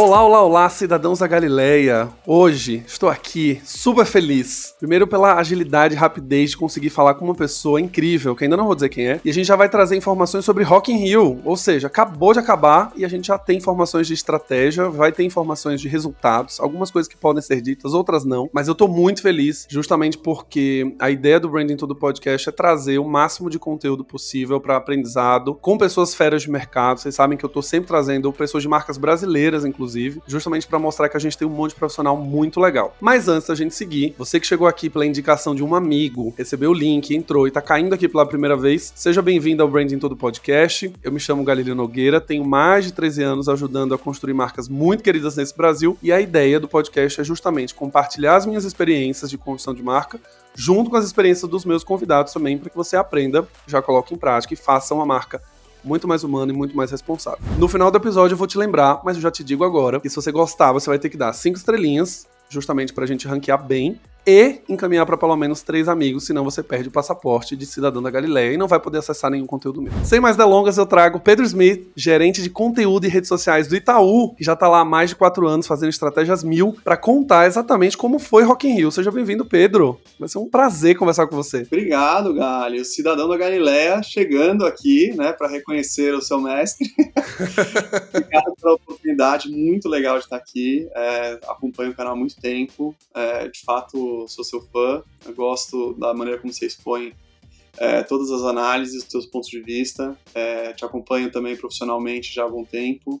Olá, olá, olá, cidadãos da Galileia. Hoje estou aqui super feliz. Primeiro pela agilidade e rapidez de conseguir falar com uma pessoa incrível, que ainda não vou dizer quem é. E a gente já vai trazer informações sobre Rock in Rio, ou seja, acabou de acabar e a gente já tem informações de estratégia, vai ter informações de resultados, algumas coisas que podem ser ditas, outras não. Mas eu tô muito feliz, justamente porque a ideia do Branding Todo Podcast é trazer o máximo de conteúdo possível para aprendizado com pessoas feras de mercado. Vocês sabem que eu tô sempre trazendo pessoas de marcas brasileiras, inclusive inclusive, justamente para mostrar que a gente tem um monte de profissional muito legal. Mas antes da gente seguir, você que chegou aqui pela indicação de um amigo, recebeu o link, entrou e tá caindo aqui pela primeira vez, seja bem-vindo ao Branding Todo Podcast. Eu me chamo Galileu Nogueira, tenho mais de 13 anos ajudando a construir marcas muito queridas nesse Brasil e a ideia do podcast é justamente compartilhar as minhas experiências de construção de marca junto com as experiências dos meus convidados também, para que você aprenda, já coloque em prática e faça uma marca muito mais humano e muito mais responsável. No final do episódio eu vou te lembrar, mas eu já te digo agora, que se você gostar, você vai ter que dar cinco estrelinhas, justamente pra gente ranquear bem e encaminhar para pelo menos três amigos, senão você perde o passaporte de cidadão da Galileia e não vai poder acessar nenhum conteúdo meu. Sem mais delongas, eu trago Pedro Smith, gerente de conteúdo e redes sociais do Itaú, que já está lá há mais de quatro anos fazendo estratégias mil, para contar exatamente como foi Rock in Rio. Seja bem-vindo, Pedro. Vai ser um prazer conversar com você. Obrigado, Galho. Cidadão da Galileia chegando aqui, né, para reconhecer o seu mestre. Obrigado pela oportunidade, muito legal de estar aqui. É, acompanho o canal há muito tempo. É, de fato, sou, seu fã, eu gosto da maneira como você expõe é, todas as análises, os seus pontos de vista, é, te acompanho também profissionalmente já há algum tempo,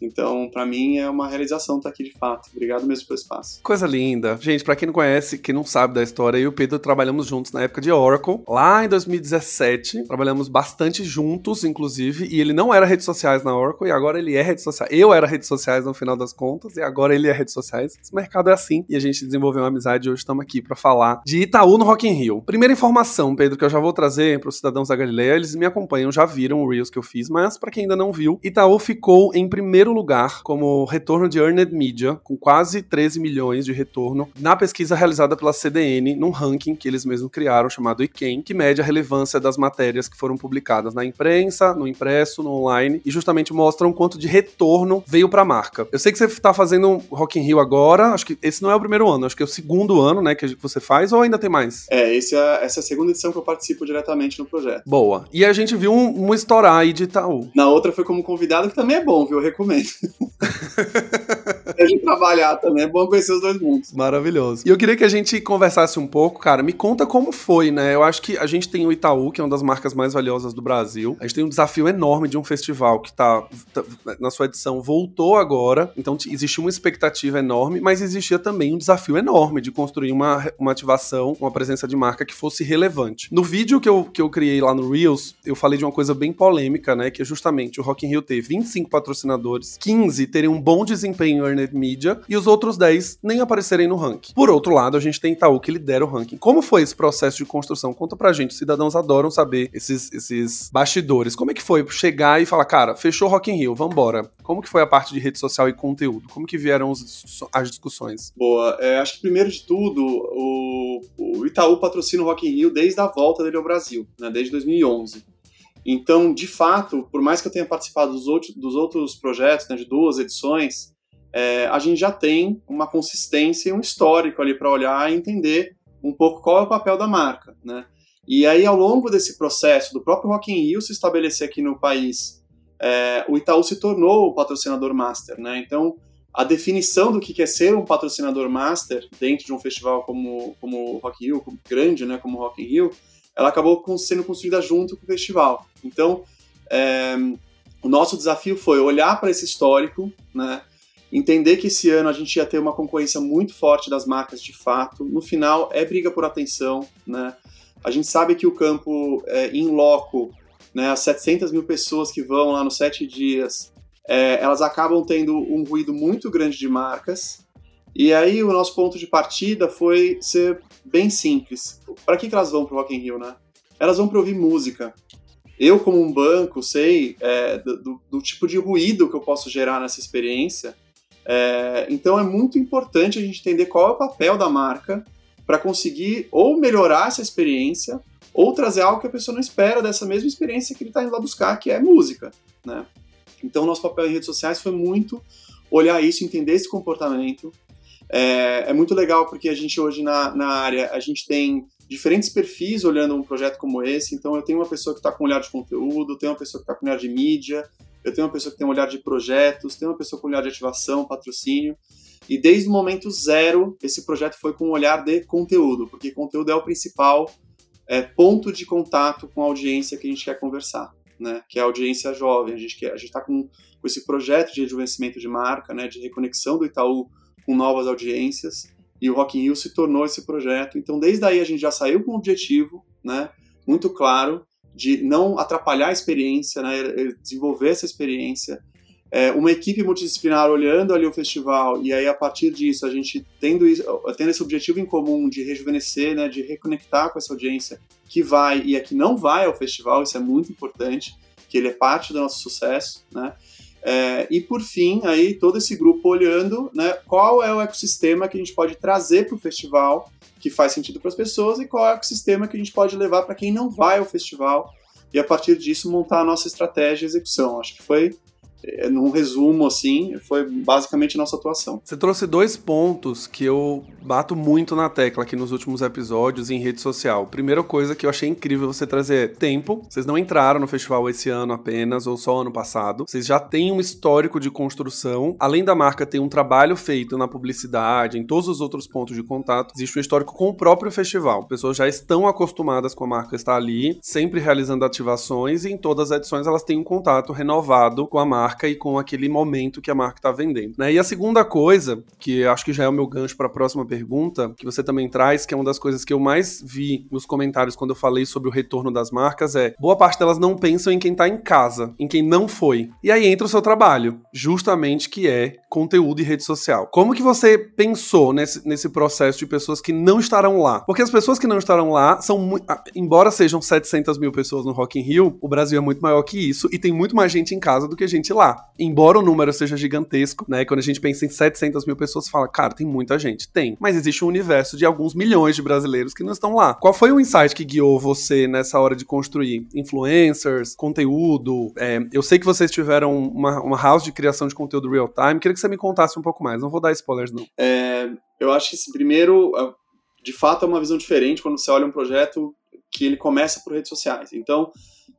então, para mim, é uma realização estar aqui de fato. Obrigado mesmo pelo espaço. Coisa linda. Gente, para quem não conhece, quem não sabe da história, eu e o Pedro trabalhamos juntos na época de Oracle, lá em 2017. Trabalhamos bastante juntos, inclusive, e ele não era redes sociais na Oracle, e agora ele é redes sociais. Eu era redes sociais no final das contas, e agora ele é redes sociais. Esse mercado é assim, e a gente desenvolveu uma amizade e hoje estamos aqui para falar de Itaú no Rock in Rio. Primeira informação, Pedro, que eu já vou trazer para os cidadãos da Galileia, eles me acompanham, já viram o Reels que eu fiz, mas para quem ainda não viu, Itaú ficou em primeiro primeiro lugar como retorno de Earned Media, com quase 13 milhões de retorno, na pesquisa realizada pela CDN, num ranking que eles mesmos criaram, chamado ICANN, que mede a relevância das matérias que foram publicadas na imprensa, no impresso, no online, e justamente mostram quanto de retorno veio para a marca. Eu sei que você está fazendo Rock in Rio agora, acho que esse não é o primeiro ano, acho que é o segundo ano, né, que você faz, ou ainda tem mais? É, esse é essa é a segunda edição que eu participo diretamente no projeto. Boa. E a gente viu um, um estourar aí de Itaú. Na outra foi como convidado, que também é bom, viu? Eu recomendo fine. de trabalhar também, é bom conhecer os dois mundos. Maravilhoso. E eu queria que a gente conversasse um pouco, cara, me conta como foi, né? Eu acho que a gente tem o Itaú, que é uma das marcas mais valiosas do Brasil. A gente tem um desafio enorme de um festival que tá, tá na sua edição, voltou agora, então existe uma expectativa enorme, mas existia também um desafio enorme de construir uma, uma ativação, uma presença de marca que fosse relevante. No vídeo que eu, que eu criei lá no Reels, eu falei de uma coisa bem polêmica, né? Que é justamente o Rock in Rio ter 25 patrocinadores 15 terem um bom desempenho em media e os outros 10 nem aparecerem no ranking. Por outro lado, a gente tem Itaú que lidera o ranking. Como foi esse processo de construção? Conta pra gente, os cidadãos adoram saber esses, esses bastidores. Como é que foi chegar e falar, cara, fechou Rock in Rio, vambora. Como que foi a parte de rede social e conteúdo? Como que vieram os, as discussões? Boa, é, acho que primeiro de tudo, o, o Itaú patrocina o Rock in Rio desde a volta dele ao Brasil, né, desde 2011. Então, de fato, por mais que eu tenha participado dos outros, dos outros projetos, né, de duas edições, é, a gente já tem uma consistência e um histórico ali para olhar e entender um pouco qual é o papel da marca, né? E aí, ao longo desse processo do próprio Rock in Rio se estabelecer aqui no país, é, o Itaú se tornou o patrocinador master, né? Então, a definição do que é ser um patrocinador master dentro de um festival como, como Rock in Rio, grande, né, como Rock in Rio, ela acabou sendo construída junto com o festival. Então, é, o nosso desafio foi olhar para esse histórico, né, entender que esse ano a gente ia ter uma concorrência muito forte das marcas de fato. No final, é briga por atenção. Né? A gente sabe que o campo é, in loco, né, as 700 mil pessoas que vão lá nos sete dias, é, elas acabam tendo um ruído muito grande de marcas. E aí o nosso ponto de partida foi ser bem simples. Para que, que elas vão para o Rock in Rio, né? Elas vão para ouvir música. Eu, como um banco, sei é, do, do, tipo de ruído que eu posso gerar nessa experiência É, então é muito importante a gente entender qual é o papel da marca para conseguir ou melhorar essa experiência ou trazer algo que a pessoa não espera dessa mesma experiência que ele está indo lá buscar, que é música, né? Então nosso papel em redes sociais foi muito olhar isso, entender esse comportamento. É, é muito legal porque a gente hoje na, na área a gente tem diferentes perfis olhando um projeto como esse. Então eu tenho uma pessoa que está com olhar de conteúdo, tenho uma pessoa que está com olhar de mídia, eu tenho uma pessoa que tem um olhar de projetos, tenho uma pessoa com um olhar de ativação, patrocínio. E desde o momento zero, esse projeto foi com um olhar de conteúdo, porque conteúdo é o principal é, ponto de contato com a audiência que a gente quer conversar, né? Que é a audiência jovem. A gente está com, com esse projeto de rejuvenescimento de marca, né? De reconexão do Itaú com novas audiências. E o Rock in Rio se tornou esse projeto. Então, desde aí a gente já saiu com um objetivo, né? Muito claro de não atrapalhar a experiência, né, desenvolver essa experiência. É, uma equipe multidisciplinar olhando ali o festival e aí a partir disso a gente tendo, tendo esse objetivo em comum de rejuvenescer, né, de reconectar com essa audiência que vai e a que não vai ao festival, isso é muito importante, que ele é parte do nosso sucesso, né? É, e por fim, aí todo esse grupo olhando, né, qual é o ecossistema que a gente pode trazer para o festival que faz sentido para as pessoas e qual é o ecossistema que a gente pode levar para quem não vai ao festival e a partir disso montar a nossa estratégia e execução. Acho que foi num resumo, assim, foi basicamente nossa atuação. Você trouxe dois pontos que eu bato muito na tecla aqui nos últimos episódios em rede social. Primeira coisa que eu achei incrível você trazer é tempo. Vocês não entraram no festival esse ano apenas, ou só ano passado. Vocês já têm um histórico de construção. Além da marca ter um trabalho feito na publicidade, em todos os outros pontos de contato, existe um histórico com o próprio festival. Pessoas já estão acostumadas com a marca estar ali, sempre realizando ativações, e em todas as edições elas têm um contato renovado com a marca marca e com aquele momento que a marca está vendendo. Né? E a segunda coisa, que acho que já é o meu gancho para a próxima pergunta, que você também traz, que é uma das coisas que eu mais vi nos comentários quando eu falei sobre o retorno das marcas, é boa parte delas não pensam em quem está em casa, em quem não foi. E aí entra o seu trabalho, justamente que é conteúdo e rede social. Como que você pensou nesse, nesse processo de pessoas que não estarão lá? Porque as pessoas que não estarão lá são muito. Embora sejam 700 mil pessoas no Rock in Rio, o Brasil é muito maior que isso e tem muito mais gente em casa do que gente lá. Embora o número seja gigantesco, né? Quando a gente pensa em 700 mil pessoas, fala, cara, tem muita gente. Tem. Mas existe um universo de alguns milhões de brasileiros que não estão lá. Qual foi o insight que guiou você nessa hora de construir influencers, conteúdo? É, eu sei que vocês tiveram uma, uma house de criação de conteúdo real time. Queria que você me contasse um pouco mais. Não vou dar spoilers, não. É, eu acho que esse primeiro, é, de fato, é uma visão diferente quando você olha um projeto que ele começa por redes sociais. Então,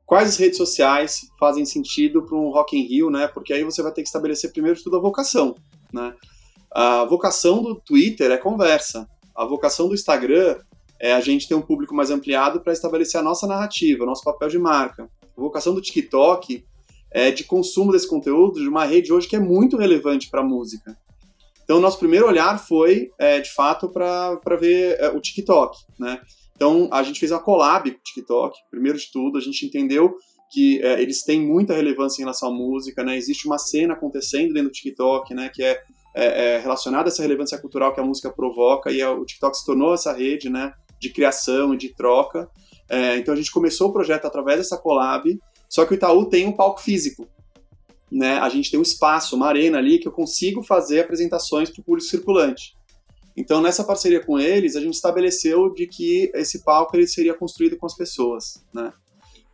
quais redes sociais fazem sentido para um Rock in Rio, né? Porque aí você vai ter que estabelecer primeiro de tudo a vocação, né? A vocação do Twitter é conversa. A vocação do Instagram é a gente ter um público mais ampliado para estabelecer a nossa narrativa, nosso papel de marca. A vocação do TikTok é de consumo desse conteúdo de uma rede hoje que é muito relevante para a música. Então, nosso primeiro olhar foi, é, de fato, para ver é, o TikTok, né? Então, a gente fez uma collab com o TikTok. Primeiro de tudo, a gente entendeu que é, eles têm muita relevância em relação à música, né? Existe uma cena acontecendo dentro do TikTok, né? Que é, é, é relacionada a essa relevância cultural que a música provoca e a, o TikTok se tornou essa rede, né? De criação e de troca. É, então, a gente começou o projeto através dessa collab, só que o Itaú tem um palco físico. Né? A gente tem um espaço, uma arena ali que eu consigo fazer apresentações para o público circulante. Então, nessa parceria com eles, a gente estabeleceu de que esse palco ele seria construído com as pessoas, né?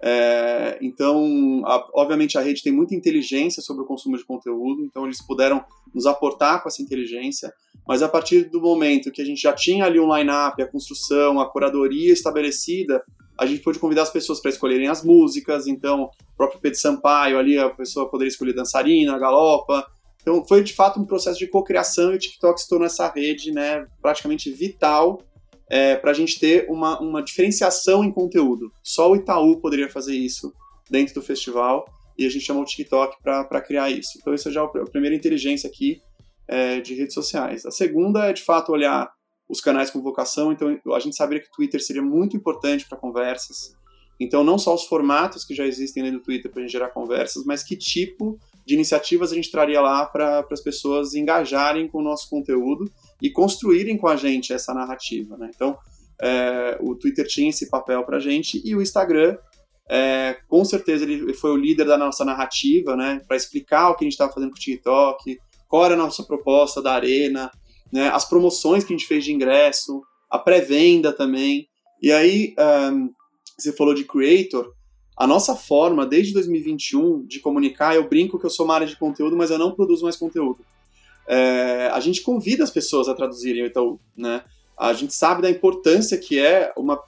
É, então, a, obviamente, a rede tem muita inteligência sobre o consumo de conteúdo, então eles puderam nos aportar com essa inteligência, mas a partir do momento que a gente já tinha ali um line-up, a construção, a curadoria estabelecida, a gente pôde convidar as pessoas para escolherem as músicas, então, o próprio Pedro Sampaio ali, a pessoa poderia escolher dançarina, galopa, então foi de fato um processo de cocriação e o TikTok se tornou essa rede né, praticamente vital é, para a gente ter uma, uma diferenciação em conteúdo. Só o Itaú poderia fazer isso dentro do festival e a gente chamou o TikTok para criar isso. Então isso é já a primeira inteligência aqui é, de redes sociais. A segunda é de fato olhar os canais com vocação. Então a gente sabia que o Twitter seria muito importante para conversas. Então não só os formatos que já existem dentro do Twitter para gerar conversas, mas que tipo de iniciativas a gente traria lá para as pessoas engajarem com o nosso conteúdo e construírem com a gente essa narrativa. Né? Então, é, o Twitter tinha esse papel para a gente e o Instagram, é, com certeza, ele foi o líder da nossa narrativa, né? para explicar o que a gente estava fazendo com o TikTok, qual era a nossa proposta da Arena, né, as promoções que a gente fez de ingresso, a pré-venda também. E aí, um, você falou de creator, a nossa forma, desde 2021, de comunicar, eu brinco que eu sou uma área de conteúdo, mas eu não produzo mais conteúdo. É, a gente convida as pessoas a traduzirem, então, né? A gente sabe da importância que é uma,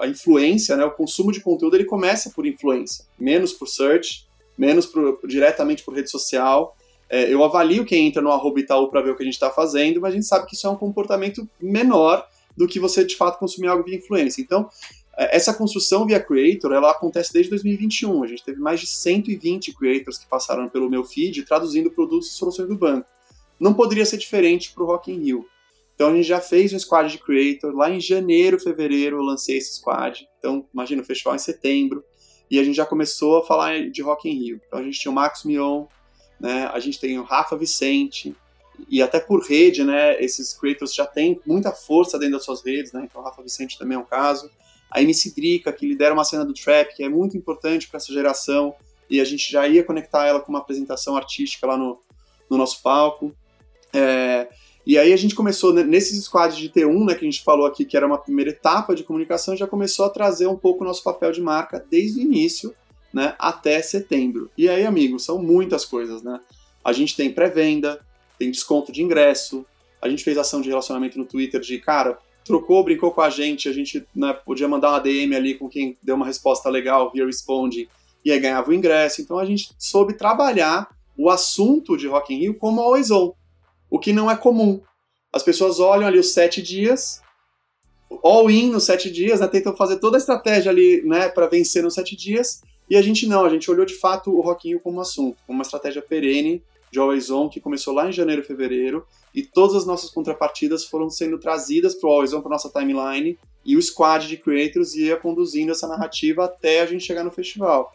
a influência, né? O consumo de conteúdo ele começa por influência, menos por search, menos por, diretamente por rede social. É, eu avalio quem entra no arroba Itaú para ver o que a gente está fazendo, mas a gente sabe que isso é um comportamento menor do que você de fato consumir algo via influência. Então, essa construção via creator, ela acontece desde 2021. A gente teve mais de 120 creators que passaram pelo meu feed traduzindo produtos e soluções do banco. Não poderia ser diferente para o Rock in Rio. Então a gente já fez um squad de creator. Lá em janeiro, fevereiro, eu lancei esse squad. Então, imagina, o festival em setembro. E a gente já começou a falar de Rock in Rio. Então a gente tinha o Max Mion, né? a gente tem o Rafa Vicente, e até por rede, né? Esses creators já têm muita força dentro das suas redes, né? Então o Rafa Vicente também é um caso a MC Drica, que lidera uma cena do trap, que é muito importante para essa geração, e a gente já ia conectar ela com uma apresentação artística lá no, no nosso palco. É, e aí a gente começou, nesses squads de T1, né, que a gente falou aqui, que era uma primeira etapa de comunicação, já começou a trazer um pouco o nosso papel de marca desde o início, né, até setembro. E aí, amigos, são muitas coisas, né? A gente tem pré-venda, tem desconto de ingresso, a gente fez ação de relacionamento no Twitter de, cara, trocou, brincou com a gente, a gente né, podia mandar uma DM ali com quem deu uma resposta legal via Responde e aí ganhava o ingresso. Então a gente soube trabalhar o assunto de Rock in Rio como always on, o que não é comum. As pessoas olham ali os sete dias, all in nos sete dias, né, tentam fazer toda a estratégia ali né, para vencer nos sete dias, e a gente não, a gente olhou de fato o Rock in Rio como assunto, como uma estratégia perene de Always On, que começou lá em janeiro e fevereiro, e todas as nossas contrapartidas foram sendo trazidas para o Always On, para nossa timeline, e o squad de creators ia conduzindo essa narrativa até a gente chegar no festival.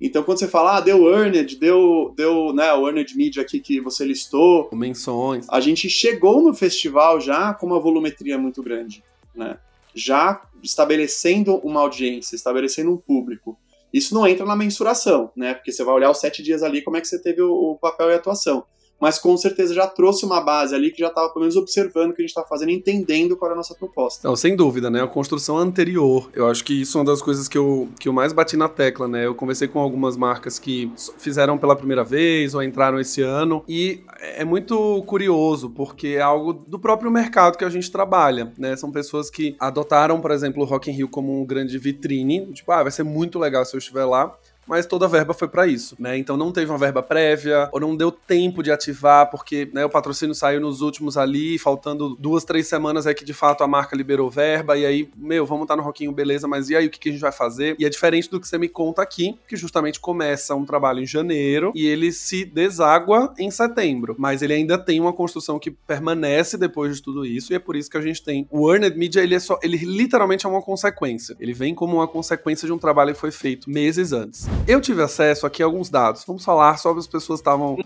Então, quando você fala, ah, deu Earned, deu, deu né, o Earned Media aqui que você listou. Menções. A gente chegou no festival já com uma volumetria muito grande, né? Já estabelecendo uma audiência, estabelecendo um público. Isso não entra na mensuração, né? Porque você vai olhar os sete dias ali, como é que você teve o, o papel e a atuação mas com certeza já trouxe uma base ali que já estava pelo menos observando o que a gente está fazendo, entendendo qual era a nossa proposta. Não, sem dúvida, né? A construção anterior, eu acho que isso é uma das coisas que eu, que eu mais bati na tecla, né? Eu conversei com algumas marcas que fizeram pela primeira vez ou entraram esse ano e é muito curioso porque é algo do próprio mercado que a gente trabalha, né? São pessoas que adotaram, por exemplo, o Rock in Rio como um grande vitrine, tipo, ah, vai ser muito legal se eu estiver lá mas toda a verba foi para isso, né? Então não teve uma verba prévia, ou não deu tempo de ativar, porque né, o patrocínio saiu nos últimos ali, faltando duas, três semanas é que de fato a marca liberou verba, e aí, meu, vamos estar tá no Roquinho, beleza, mas e aí o que, que a gente vai fazer? E é diferente do que você me conta aqui, que justamente começa um trabalho em janeiro e ele se deságua em setembro, mas ele ainda tem uma construção que permanece depois de tudo isso, e é por isso que a gente tem o Earned Media, ele é só, ele literalmente é uma consequência. Ele vem como uma consequência de um trabalho que foi feito meses antes. Eu tive acesso aqui a alguns dados. Vamos falar sobre as pessoas estavam.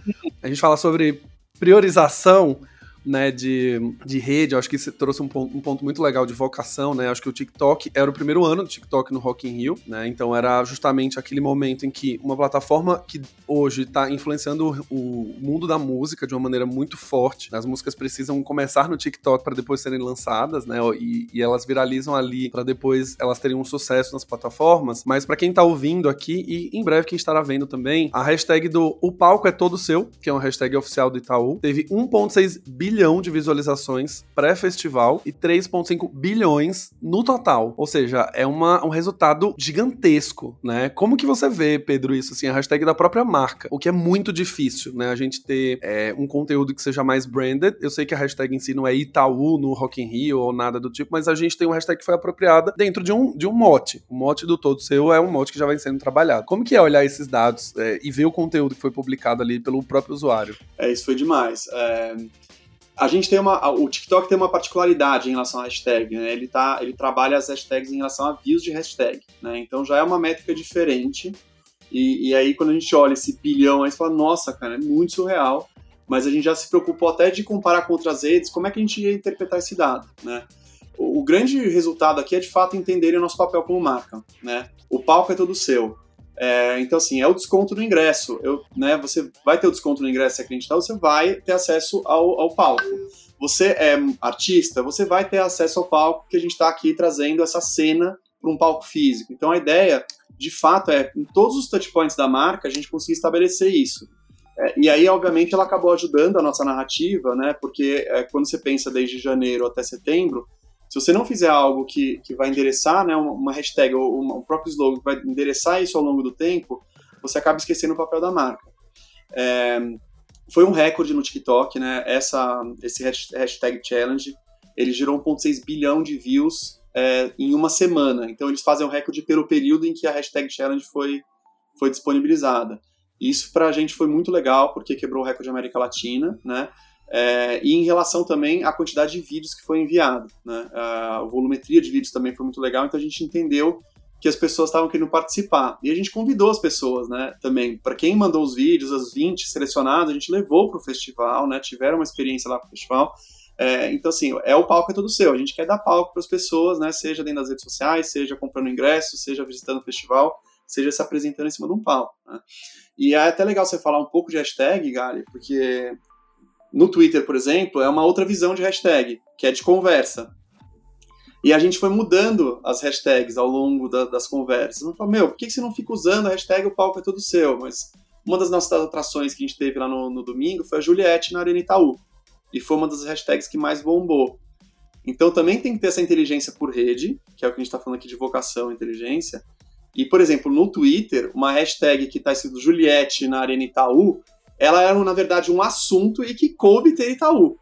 A gente fala sobre priorização né, de, de rede, acho que isso trouxe um ponto, um ponto, muito legal de vocação, né, acho que o TikTok era o primeiro ano do TikTok no Rock in Rio, né, então era justamente aquele momento em que uma plataforma que hoje está influenciando o mundo da música de uma maneira muito forte, as músicas precisam começar no TikTok para depois serem lançadas, né, e, e elas viralizam ali para depois elas terem um sucesso nas plataformas, mas para quem está ouvindo aqui e em breve quem estará vendo também, a hashtag do O Palco é Todo Seu, que é uma hashtag oficial do Itaú, teve 1.6 bilhões bilhão de visualizações pré-festival e 3,5 bilhões no total. Ou seja, é uma, um resultado gigantesco, né? Como que você vê, Pedro, isso assim, a hashtag da própria marca? O que é muito difícil, né? A gente ter é, um conteúdo que seja mais branded. Eu sei que a hashtag em si não é Itaú no Rock in Rio ou nada do tipo, mas a gente tem uma hashtag que foi apropriada dentro de um, de um mote. O mote do todo seu é um mote que já vem sendo trabalhado. Como que é olhar esses dados é, e ver o conteúdo que foi publicado ali pelo próprio usuário? É, isso foi demais. É, a gente tem uma. O TikTok tem uma particularidade em relação à hashtag, né? Ele, tá, ele trabalha as hashtags em relação a views de hashtag, né? Então já é uma métrica diferente. E, e aí, quando a gente olha esse bilhão, aí você fala, nossa, cara, é muito surreal. Mas a gente já se preocupou até de comparar com outras redes, como é que a gente ia interpretar esse dado, né? O, o grande resultado aqui é, de fato, entender o nosso papel como marca, né? O palco é todo seu. É, então, assim, é o desconto no ingresso. Eu, né, você vai ter o desconto no ingresso se acreditar, você vai ter acesso ao, ao palco. Você é artista, você vai ter acesso ao palco, que a gente está aqui trazendo essa cena para um palco físico. Então, a ideia, de fato, é, em todos os touchpoints da marca, a gente conseguir estabelecer isso. É, e aí, obviamente, ela acabou ajudando a nossa narrativa, né? Porque é, quando você pensa desde janeiro até setembro, se você não fizer algo que, que vai endereçar, né, uma, hashtag ou um próprio slogan que vai endereçar isso ao longo do tempo, você acaba esquecendo o papel da marca. É, foi um recorde no TikTok, né? Essa, esse hashtag challenge, ele gerou 1,6 bilhão de views é, em uma semana. Então eles fazem o recorde pelo período em que a hashtag challenge foi, foi disponibilizada. Isso para a gente foi muito legal, porque quebrou o recorde da América Latina, né? É, e em relação também à quantidade de vídeos que foi enviado, né? A volumetria de vídeos também foi muito legal, então a gente entendeu que as pessoas estavam querendo participar. E a gente convidou as pessoas, né, também. Para quem mandou os vídeos, as 20 selecionadas, a gente levou para o festival, né, tiveram uma experiência lá para o festival. É, então, assim, é o palco é todo seu. A gente quer dar palco para as pessoas, né, seja dentro das redes sociais, seja comprando ingresso, seja visitando o festival seja se apresentando em cima de um palco. Né? E é até legal você falar um pouco de hashtag, Gali, porque no Twitter, por exemplo, é uma outra visão de hashtag, que é de conversa. E a gente foi mudando as hashtags ao longo da, das conversas. Não falou, meu, por que você não fica usando a hashtag o palco é todo seu? Mas uma das nossas atrações que a gente teve lá no, no domingo foi a Juliette na Arena Itaú. E foi uma das hashtags que mais bombou. Então também tem que ter essa inteligência por rede, que é o que a gente está falando aqui de vocação inteligência, e, por exemplo, no Twitter, uma hashtag que está escrito Juliette na Arena Itaú, ela era, na verdade, um assunto e que coube ter Itaú.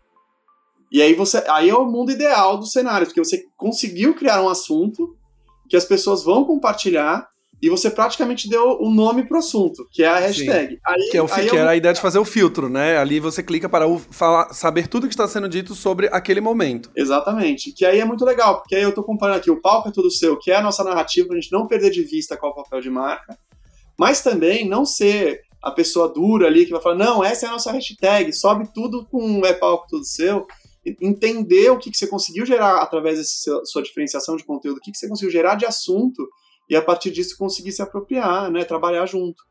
E aí você. Aí é o mundo ideal do cenário, porque você conseguiu criar um assunto que as pessoas vão compartilhar e você praticamente deu o nome pro assunto, que é a hashtag. Aí, que, é o, aí que é era a ideia de fazer o filtro, né? Ali você clica para o, falar, saber tudo que está sendo dito sobre aquele momento. Exatamente. Que aí é muito legal, porque aí eu tô comparando aqui o palco é tudo seu, que é a nossa narrativa, pra gente não perder de vista qual é o papel de marca, mas também não ser a pessoa dura ali que vai falar, não, essa é a nossa hashtag, sobe tudo com é palco tudo seu. Entender o que, que você conseguiu gerar através dessa sua diferenciação de conteúdo, o que, que você conseguiu gerar de assunto e a partir disso conseguir se apropriar, né, trabalhar junto.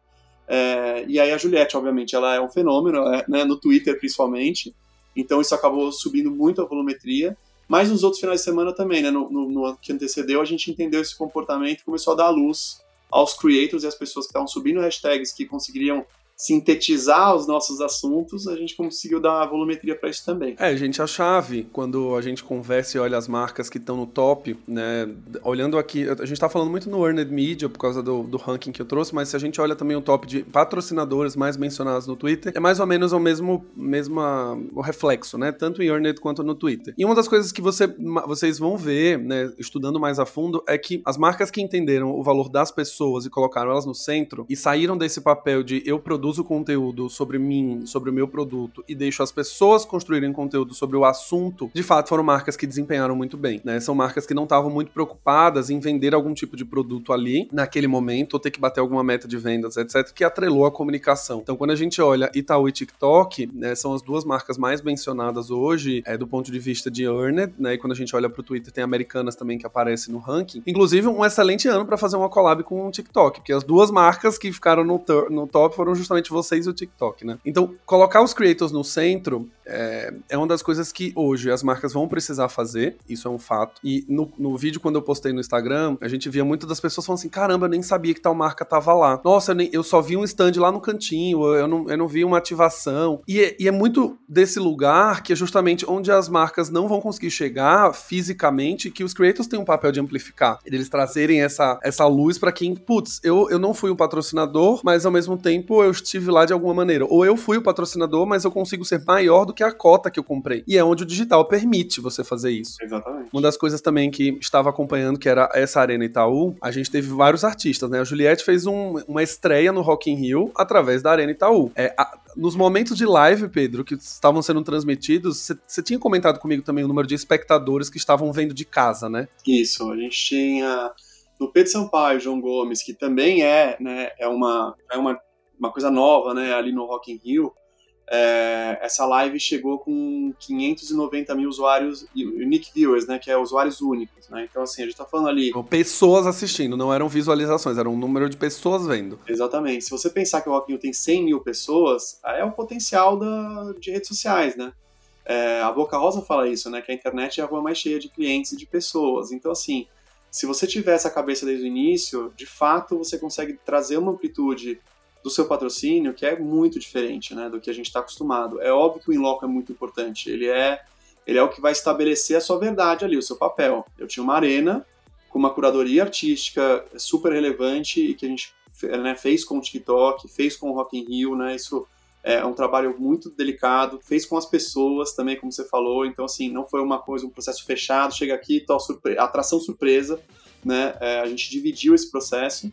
É, e aí a Juliette, obviamente, ela é um fenômeno, é, né, no Twitter principalmente, então isso acabou subindo muito a volumetria, mas nos outros finais de semana também, né, no, no, no que antecedeu, a gente entendeu esse comportamento e começou a dar luz aos creators e às pessoas que estavam subindo hashtags que conseguiriam sintetizar os nossos assuntos, a gente conseguiu dar volumetria para isso também. É, gente, a chave, quando a gente conversa e olha as marcas que estão no top, né, olhando aqui, a gente está falando muito no Earned Media por causa do, do, ranking que eu trouxe, mas se a gente olha também o top de patrocinadores mais mencionados no Twitter, é mais ou menos o mesmo, mesma, o reflexo, né, tanto em Earned quanto no Twitter. E uma das coisas que você, vocês vão ver, né, estudando mais a fundo, é que as marcas que entenderam o valor das pessoas e colocaram elas no centro e saíram desse papel de eu produzo produzo conteúdo sobre mim, sobre o meu produto e deixo as pessoas construírem conteúdo sobre o assunto, de fato foram marcas que desempenharam muito bem, né? São marcas que não estavam muito preocupadas em vender algum tipo de produto ali, naquele momento, ou ter que bater alguma meta de vendas, etc, que atrelou a comunicação. Então, quando a gente olha Itaú e TikTok, né, são as duas marcas mais mencionadas hoje, é, do ponto de vista de earned, né? E quando a gente olha pro Twitter, tem Americanas também que aparece no ranking. Inclusive, um excelente ano para fazer uma collab com o TikTok, porque as duas marcas que ficaram no, no top foram justamente principalmente vocês e o TikTok, né? Então, colocar os creators no centro é, é, uma das coisas que hoje as marcas vão precisar fazer, isso é um fato. E no, no vídeo, quando eu postei no Instagram, a gente via muitas das pessoas falando assim: caramba, eu nem sabia que tal marca tava lá. Nossa, eu, nem, eu só vi um stand lá no cantinho, eu não, eu não vi uma ativação. E é, e é muito desse lugar que é justamente onde as marcas não vão conseguir chegar fisicamente, que os creators têm um papel de amplificar. Eles trazerem essa, essa luz para quem, putz, eu, eu não fui um patrocinador, mas ao mesmo tempo eu estive lá de alguma maneira. Ou eu fui o patrocinador, mas eu consigo ser maior do que a cota que eu comprei. E é onde o digital permite você fazer isso. Exatamente. Uma das coisas também que estava acompanhando, que era essa Arena Itaú, a gente teve vários artistas, né? A Juliette fez um, uma estreia no Rock in Rio através da Arena Itaú. É, a, nos momentos de live, Pedro, que estavam sendo transmitidos, você tinha comentado comigo também o número de espectadores que estavam vendo de casa, né? Isso, a gente tinha no Pedro Sampaio, João Gomes, que também é, né, é uma, é uma, uma coisa nova, né, ali no Rock in Rio, é, essa live chegou com 590 mil usuários, unique viewers, né, que é usuários únicos, né, então assim, a gente está falando ali... Pessoas assistindo, não eram visualizações, era um número de pessoas vendo. Exatamente, se você pensar que o Rock in Rio tem 100 mil pessoas, é o potencial da, de redes sociais, né, é, a Boca Rosa fala isso, né, que a internet é a rua mais cheia de clientes e de pessoas, então assim, se você tiver essa cabeça desde o início, de fato você consegue trazer uma amplitude do seu patrocínio que é muito diferente né, do que a gente está acostumado. É óbvio que o in-loco é muito importante, ele é, ele é o que vai estabelecer a sua verdade ali, o seu papel. Eu tinha uma arena com uma curadoria artística super relevante e que a gente né, fez com o TikTok, fez com o Rock in Rio, né, isso é um trabalho muito delicado, fez com as pessoas também, como você falou, então assim, não foi uma coisa, um processo fechado, chega aqui, tal surpre atração surpresa, né, é, a gente dividiu esse processo,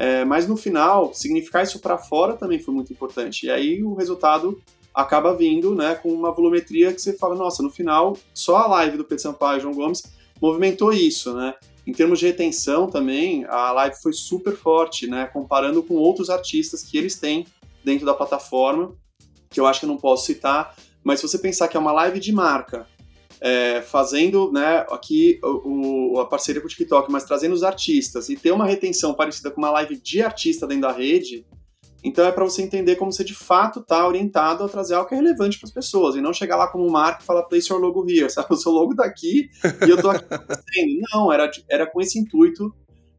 é, mas no final, significar isso para fora também foi muito importante, e aí o resultado acaba vindo, né, com uma volumetria que você fala, nossa, no final, só a live do Pedro Sampaio e João Gomes movimentou isso, né, em termos de retenção também, a live foi super forte, né, comparando com outros artistas que eles têm dentro da plataforma, que eu acho que eu não posso citar, mas se você pensar que é uma live de marca, é, fazendo né, aqui o, o, a parceria com o TikTok, mas trazendo os artistas e ter uma retenção parecida com uma live de artista dentro da rede, então é para você entender como você de fato está orientado a trazer algo que é relevante para as pessoas e não chegar lá como marca e falar place your logo here, sabe? O seu logo está aqui e eu estou aqui Não, era, era com esse intuito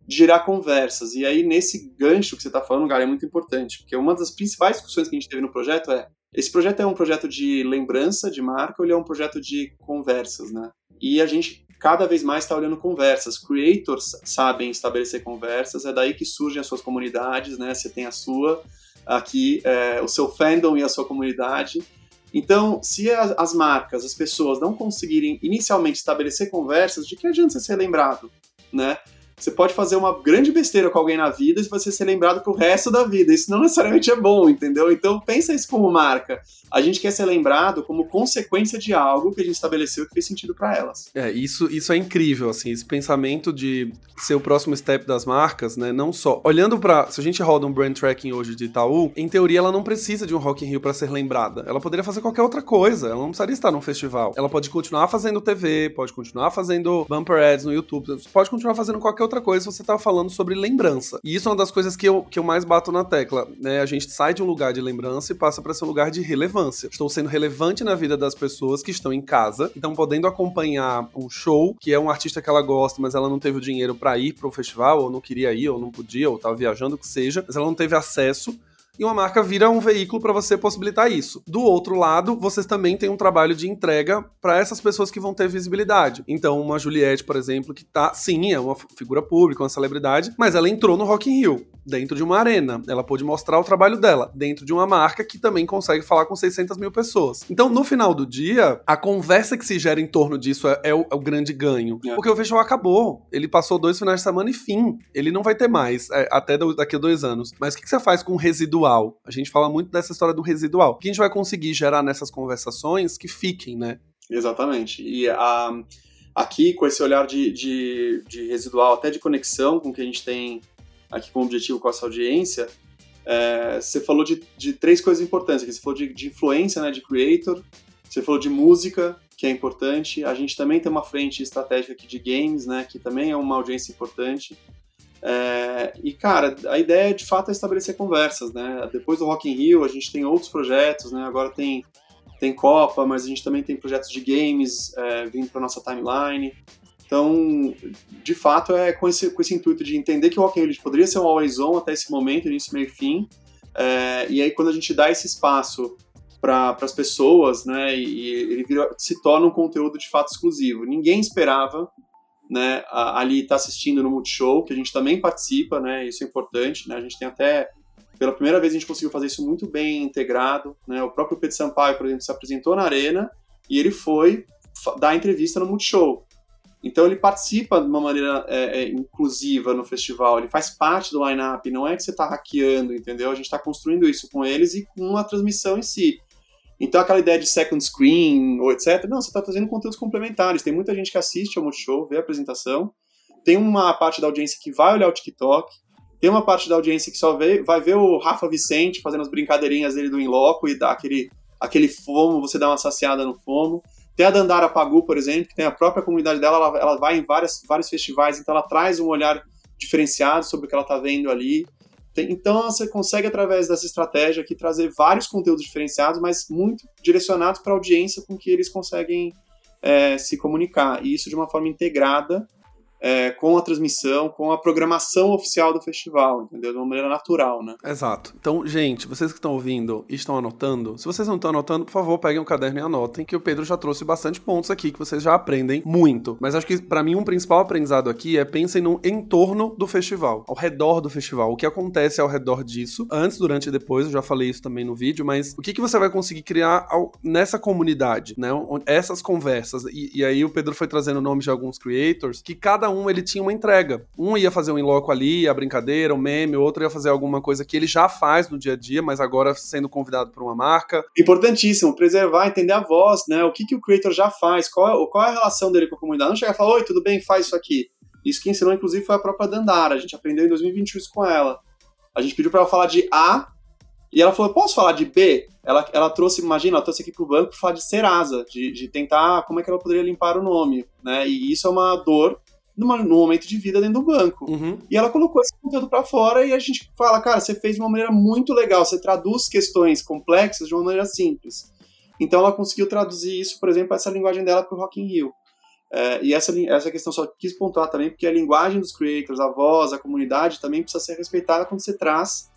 de gerar conversas. E aí, nesse gancho que você está falando, cara, é muito importante, porque uma das principais discussões que a gente teve no projeto é: esse projeto é um projeto de lembrança de marca ou ele é um projeto de conversas, né? E a gente cada vez mais está olhando conversas. Creators sabem estabelecer conversas, é daí que surgem as suas comunidades, né? Você tem a sua, aqui, é, o seu fandom e a sua comunidade. Então, se as marcas, as pessoas não conseguirem inicialmente estabelecer conversas, de que adianta você ser lembrado, né? Você pode fazer uma grande besteira com alguém na vida e você ser lembrado pro resto da vida. Isso não necessariamente é bom, entendeu? Então pensa isso como marca. A gente quer ser lembrado como consequência de algo que a gente estabeleceu que fez sentido para elas. É, isso, isso é incrível, assim, esse pensamento de ser o próximo step das marcas, né? Não só. Olhando para Se a gente roda um brand tracking hoje de Itaú, em teoria ela não precisa de um Rock in Rio para ser lembrada. Ela poderia fazer qualquer outra coisa. Ela não precisaria estar num festival. Ela pode continuar fazendo TV, pode continuar fazendo bumper ads no YouTube, pode continuar fazendo qualquer outra coisa se você tava falando sobre lembrança. E isso é uma das coisas que eu, que eu mais bato na tecla, né? A gente sai de um lugar de lembrança e passa para ser um lugar de relevância. Estou sendo relevante na vida das pessoas que estão em casa, estão podendo acompanhar um show, que é um artista que ela gosta, mas ela não teve o dinheiro para ir pro festival, ou não queria ir, ou não podia, ou tava viajando, o que seja, mas ela não teve acesso e uma marca vira um veículo para você possibilitar isso. Do outro lado, vocês também têm um trabalho de entrega para essas pessoas que vão ter visibilidade. Então, uma Juliette, por exemplo, que tá, sim, é uma figura pública, uma celebridade, mas ela entrou no Rock in Rio dentro de uma arena. Ela pôde mostrar o trabalho dela dentro de uma marca que também consegue falar com 600 mil pessoas. Então, no final do dia, a conversa que se gera em torno disso é, é, o, é o, grande ganho. É. Porque o festival acabou. Ele passou dois finais de semana e fim. Ele não vai ter mais, é, até daqui a dois anos. Mas o que, que você faz com o residual? A gente fala muito dessa história do residual. O que a gente vai conseguir gerar nessas conversações que fiquem, né? Exatamente. E a. aqui, com esse olhar de, de, de, residual, até de conexão com o que a gente tem aqui como objetivo com essa audiência, é, você falou de, de, três coisas importantes aqui. Você falou de, de, influência, né, de creator, você falou de música, que é importante. A gente também tem uma frente estratégica aqui de games, né, que também é uma audiência importante. É, e, cara, a ideia de fato é estabelecer conversas, né? Depois do Rock in Rio, a gente tem outros projetos, né? Agora tem, tem Copa, mas a gente também tem projetos de games é, vindo para nossa timeline. Então, de fato, é com esse, com esse intuito de entender que o Rock in poderia ser um always on até esse momento, início, meio e fim. É, e aí, quando a gente dá esse espaço para as pessoas, né, e, ele vira, se torna um conteúdo de fato exclusivo. Ninguém esperava né, ali está assistindo no Multishow, que a gente também participa, né, isso é importante, né, a gente tem até, pela primeira vez a gente conseguiu fazer isso muito bem integrado, né, o próprio Pedro Sampaio, por exemplo, se apresentou na Arena e ele foi dar entrevista no Multishow, então ele participa de uma maneira é, é, inclusiva no festival, ele faz parte do line-up, não é que você está hackeando, entendeu? A gente está construindo isso com eles e com a transmissão em si. Então aquela ideia de second screen ou etc, não, você está trazendo conteúdos complementares. Tem muita gente que assiste ao Multishow, vê a apresentação, tem uma parte da audiência que vai olhar o TikTok, tem uma parte da audiência que só vê, vai ver o Rafa Vicente fazendo as brincadeirinhas dele do Inloco e dar aquele aquele fomo, você dá uma saciada no fomo. Tem a Dandara Pagu, por exemplo, que tem a própria comunidade dela, ela, ela vai em várias, vários festivais, então ela traz um olhar diferenciado sobre o que ela está vendo ali. Tem, então você consegue, através dessa estratégia aqui, trazer vários conteúdos diferenciados, mas muito direcionados para a audiência com que eles conseguem é, se comunicar. E isso de uma forma integrada é, com a transmissão, com a programação oficial do festival, entendeu? De uma maneira natural, né? Exato. Então, gente, vocês que estão ouvindo e estão anotando, se vocês não estão anotando, por favor, peguem um caderno e anotem, que o Pedro já trouxe bastante pontos aqui que vocês já aprendem muito. Mas acho que, para mim, um principal aprendizado aqui é pensem no entorno do festival, ao redor do festival, o que acontece ao redor disso, antes, durante e depois, eu já falei isso também no vídeo, mas o que, que você vai conseguir criar ao, nessa comunidade, né? Essas conversas. E, e aí o Pedro foi trazendo nomes de alguns creators, que cada um ele tinha uma entrega. Um ia fazer um inloco ali, a brincadeira, o um meme, o outro ia fazer alguma coisa que ele já faz no dia a dia, mas agora sendo convidado por uma marca. Importantíssimo, preservar, entender a voz, né? O que, que o creator já faz, qual, é, qual é a relação dele com a comunidade. Não chegar e falar, oi, tudo bem, faz isso aqui. Isso que ensinou, inclusive, foi a própria Dandara. A gente aprendeu em 2021 isso com ela. A gente pediu para ela falar de A e ela falou: posso falar de B? Ela, ela trouxe, imagina, ela trouxe aqui pro banco para falar de Serasa, de, de tentar como é que ela poderia limpar o nome, né? E isso é uma dor numa, num momento de vida dentro do banco. Uhum. E ela colocou esse conteúdo para fora e a gente fala, cara, você fez de uma maneira muito legal, você traduz questões complexas de uma maneira simples. Então ela conseguiu traduzir isso, por exemplo, essa linguagem dela para o Rock in Rio. É, e essa, essa questão só quis pontuar também, porque a linguagem dos creators, a voz, a comunidade também precisa ser respeitada quando você traz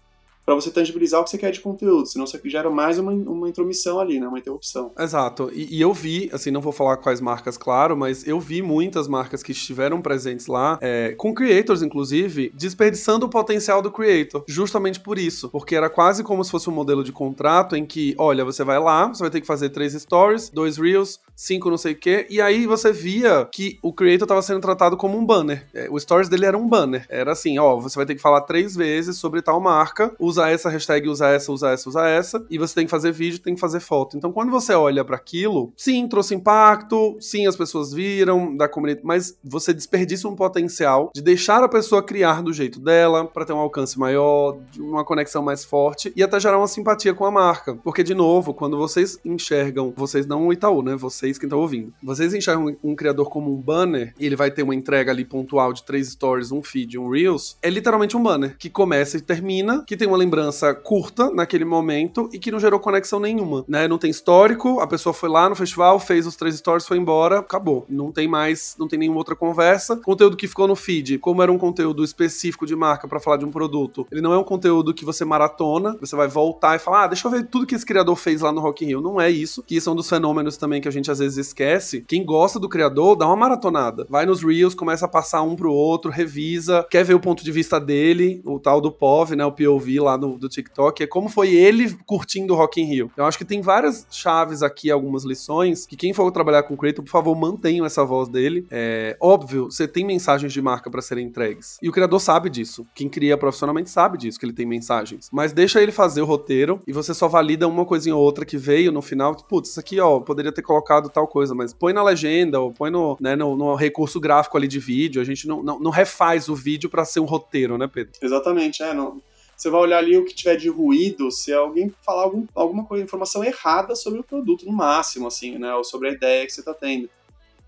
para você tangibilizar o que você quer de conteúdo, senão você gera mais uma, uma intromissão ali, né? Uma interrupção. Exato. E, e, eu vi, assim, não vou falar quais marcas, claro, mas eu vi muitas marcas que estiveram presentes lá, é, com creators, inclusive, desperdiçando o potencial do creator, justamente por isso. Porque era quase como se fosse um modelo de contrato em que, olha, você vai lá, você vai ter que fazer três stories, dois reels, cinco não sei o quê, e aí você via que o creator estava sendo tratado como um banner. É, o stories dele era um banner. Era assim, ó, você vai ter que falar três vezes sobre tal marca, usar essa hashtag, usar essa, usar essa, usar essa, e você tem que fazer vídeo, tem que fazer foto. Então, quando você olha para aquilo, sim, trouxe impacto, sim, as pessoas viram da comunidade, mas você desperdiça um potencial de deixar a pessoa criar do jeito dela, para ter um alcance maior, uma conexão mais forte e até gerar uma simpatia com a marca. Porque, de novo, quando vocês enxergam, vocês não o Itaú, né? Vocês que estão ouvindo, vocês enxergam um criador como um banner e ele vai ter uma entrega ali pontual de três stories, um feed, um Reels, é literalmente um banner que começa e termina, que tem uma lembrança curta naquele momento e que não gerou conexão nenhuma, né? Não tem histórico, a pessoa foi lá no festival, fez os três stories, foi embora, acabou. Não tem mais, não tem nenhuma outra conversa. Conteúdo que ficou no feed, como era um conteúdo específico de marca para falar de um produto, ele não é um conteúdo que você maratona, você vai voltar e falar, ah, deixa eu ver tudo que esse criador fez lá no Rock in Rio. Não é isso, que isso é um dos fenômenos também que a gente às vezes esquece. Quem gosta do criador, dá uma maratonada. Vai nos Reels, começa a passar um pro outro, revisa, quer ver o ponto de vista dele, o tal do POV, né, o POV lá do, do TikTok, é como foi ele curtindo o Rock in Rio. Eu acho que tem várias chaves aqui, algumas lições, que quem for trabalhar com o Creator, por favor, mantenham essa voz dele. É óbvio, você tem mensagens de marca para serem entregues. E o criador sabe disso. Quem cria profissionalmente sabe disso, que ele tem mensagens. Mas deixa ele fazer o roteiro e você só valida uma coisinha ou outra que veio no final. Putz, isso aqui, ó, poderia ter colocado tal coisa, mas põe na legenda ou põe no, né, no, no recurso gráfico ali de vídeo. A gente não, não, não refaz o vídeo para ser um roteiro, né, Pedro? Exatamente, é. Não você vai olhar ali o que tiver de ruído, se alguém falar algum, alguma coisa, informação errada sobre o produto, no máximo, assim, né? Ou sobre a ideia que você está tendo.